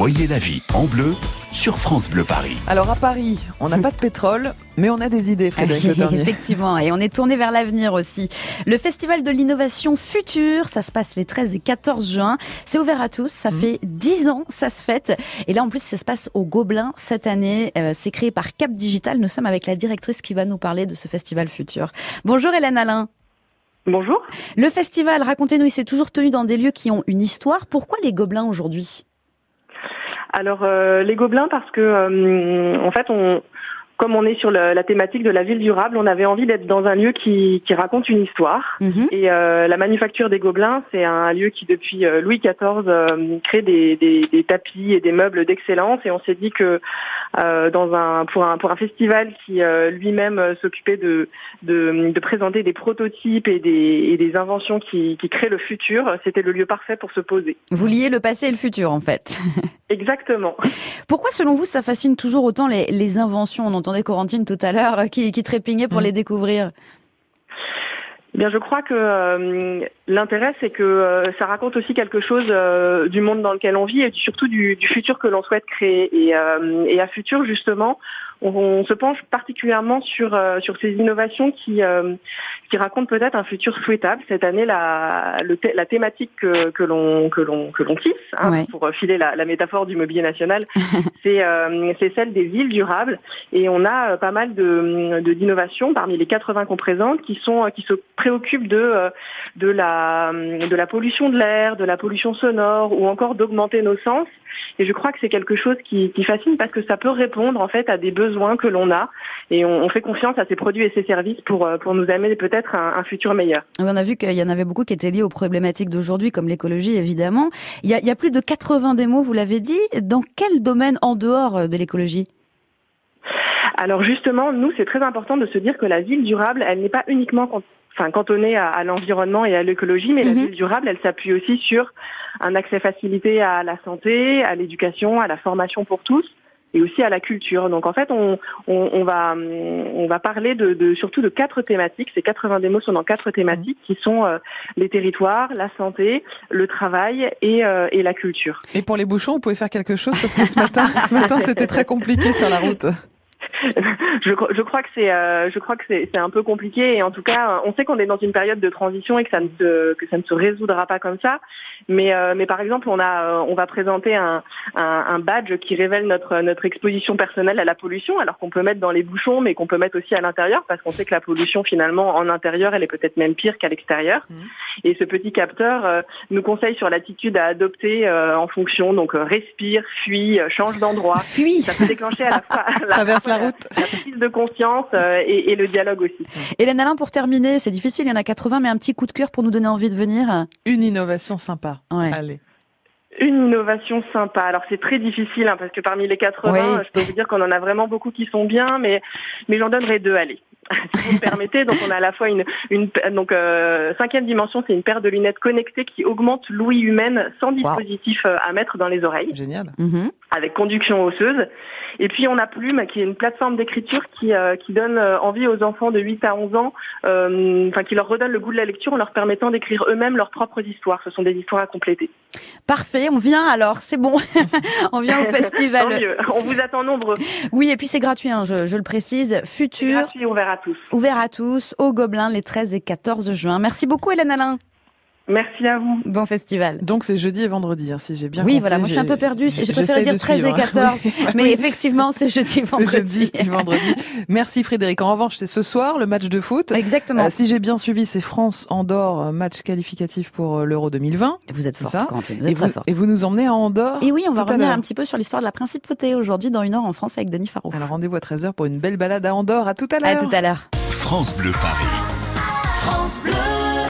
Voyez la vie en bleu sur France Bleu Paris. Alors à Paris, on n'a pas de pétrole, mais on a des idées, Frédéric. Effectivement, et on est tourné vers l'avenir aussi. Le Festival de l'innovation future, ça se passe les 13 et 14 juin. C'est ouvert à tous, ça fait 10 ans, ça se fête. Et là, en plus, ça se passe au Gobelin cette année. Euh, c'est créé par Cap Digital. Nous sommes avec la directrice qui va nous parler de ce festival futur. Bonjour Hélène Alain. Bonjour. Le festival, racontez-nous, il s'est toujours tenu dans des lieux qui ont une histoire. Pourquoi les Gobelins aujourd'hui? Alors euh, les Gobelins parce que euh, en fait on comme on est sur la thématique de la ville durable, on avait envie d'être dans un lieu qui, qui raconte une histoire. Mhm. Et euh, la manufacture des Gobelins, c'est un lieu qui depuis euh, Louis XIV euh, crée des, des- des tapis et des meubles d'excellence. Et on s'est dit que euh, dans un pour un pour un festival qui euh, lui-même s'occupait de, de de présenter des prototypes et des, et des inventions qui, qui créent le futur, c'était le lieu parfait pour se poser. Vous liez le passé et le futur, en fait. Exactement. Pourquoi, selon vous, ça fascine toujours autant les, les inventions? On entendait Corentine tout à l'heure euh, qui, qui trépignait pour Mm. les découvrir. Eh Bien, je crois que euh, l'intérêt, c'est que euh, ça raconte aussi quelque chose euh, du monde dans lequel on vit et surtout du, du futur que l'on souhaite créer. Et, et à futur, justement, on, on se penche particulièrement sur euh, sur ces innovations qui euh, qui racontent peut-être un futur souhaitable. Cette année, la le thé- la thématique que que l'on que l'on que l'on tisse, hein, Ouais. pour filer la, la métaphore du mobilier national, c'est euh, c'est celle des villes durables. Et on a pas mal de de- d'innovations parmi les 80 qu'on présente qui sont qui se préoccupent de de la de la pollution de l'air, de la pollution sonore ou encore d'augmenter nos sens. Et je crois que c'est quelque chose qui, qui fascine parce que ça peut répondre en fait à des besoins que l'on a et on, on fait confiance à ces produits et ces services pour euh, pour nous amener peut-être un, un futur meilleur. On a vu qu'il y en avait beaucoup qui étaient liés aux problématiques d'aujourd'hui, comme l'écologie, évidemment. Il y, a, il y a plus de 80 démos, vous l'avez dit. Dans quel domaine en dehors euh, de l'écologie? Alors justement, nous, c'est très important de se dire que la ville durable, elle n'est pas uniquement enfin, cantonnée à, à l'environnement et à l'écologie, mais la Mhm. ville durable, elle s'appuie aussi sur un accès facilité à la santé, à l'éducation, à la formation pour tous et aussi à la culture. Donc en fait, on, on, on va on va parler de, de surtout de quatre thématiques. Ces 80 démos sont dans quatre thématiques qui sont euh, les territoires, la santé, le travail et, euh, et la culture. Et pour les bouchons, vous pouvez faire quelque chose parce que ce matin, ce matin, c'était très compliqué sur la route. je, je crois que c'est euh, je crois que c'est c'est un peu compliqué et en tout cas euh, on sait qu'on est dans une période de transition et que ça ne se que ça ne se résoudra pas comme ça. Mais euh, mais par exemple on a euh, on va présenter un, un un badge qui révèle notre notre exposition personnelle à la pollution alors qu'on peut mettre dans les bouchons mais qu'on peut mettre aussi à l'intérieur parce qu'on sait que la pollution finalement en intérieur elle est peut-être même pire qu'à l'extérieur. Mhm. et ce petit capteur euh, nous conseille sur l'attitude à adopter euh, en fonction. Donc respire fuis euh, change d'endroit. Fuis. Ça peut déclencher à la fois la- Traverse la route. la prise de conscience euh, et, et le dialogue aussi. Hélène Alain, pour terminer, c'est difficile, il y en a 80, mais un petit coup de cœur pour nous donner envie de venir. Une innovation sympa. Ouais. Allez. Une innovation sympa. Alors c'est très difficile hein, parce que parmi les 80, Oui. je peux vous dire qu'on en a vraiment beaucoup qui sont bien, mais mais j'en donnerai deux. Allez. Si vous me permettez, donc on a à la fois une, une donc euh, cinquième dimension, c'est une paire de lunettes connectées qui augmente l'ouïe humaine sans dispositif euh, à mettre dans les oreilles. Génial. Mhm. avec conduction osseuse. Et puis on a Plume, qui est une plateforme d'écriture qui, euh, qui donne euh, envie aux enfants de 8 à 11 ans, euh, enfin qui leur redonne le goût de la lecture en leur permettant d'écrire eux-mêmes leurs propres histoires. Ce sont des histoires à compléter. Parfait, on vient alors, c'est bon. on vient au Tant festival. mieux. On vous attend nombreux. Oui, et puis c'est gratuit, hein, je, je le précise. Futur, gratuit, ouvert à tous. ouvert à tous, au Gobelin, les 13 et 14 juin. Merci beaucoup, Hélène Alain. Merci à vous. Bon festival. Donc c'est jeudi et vendredi, hein, si j'ai bien oui, compté. voilà, moi je suis un peu perdue. J'ai préféré de dire 13 et suivre, hein. 14. Oui, Mais oui. effectivement, c'est jeudi, C'est vendredi. jeudi et vendredi. Merci Frédéric. En revanche, c'est ce soir le match de foot. Exactement. Euh, si j'ai bien suivi, c'est France-Andorre, euh, match qualificatif pour euh, l'Euro 2020. vous êtes forte, ça Quentin. Vous Et êtes très vous, forte. et vous nous emmenez à Andorre Et oui, on va à revenir un petit peu sur l'histoire de la principauté aujourd'hui dans une heure en France avec Denis Faro. Alors rendez-vous à 13h pour une belle balade à Andorre. À tout à À l'heure. tout à l'heure. France Bleu Paris. France Bleu.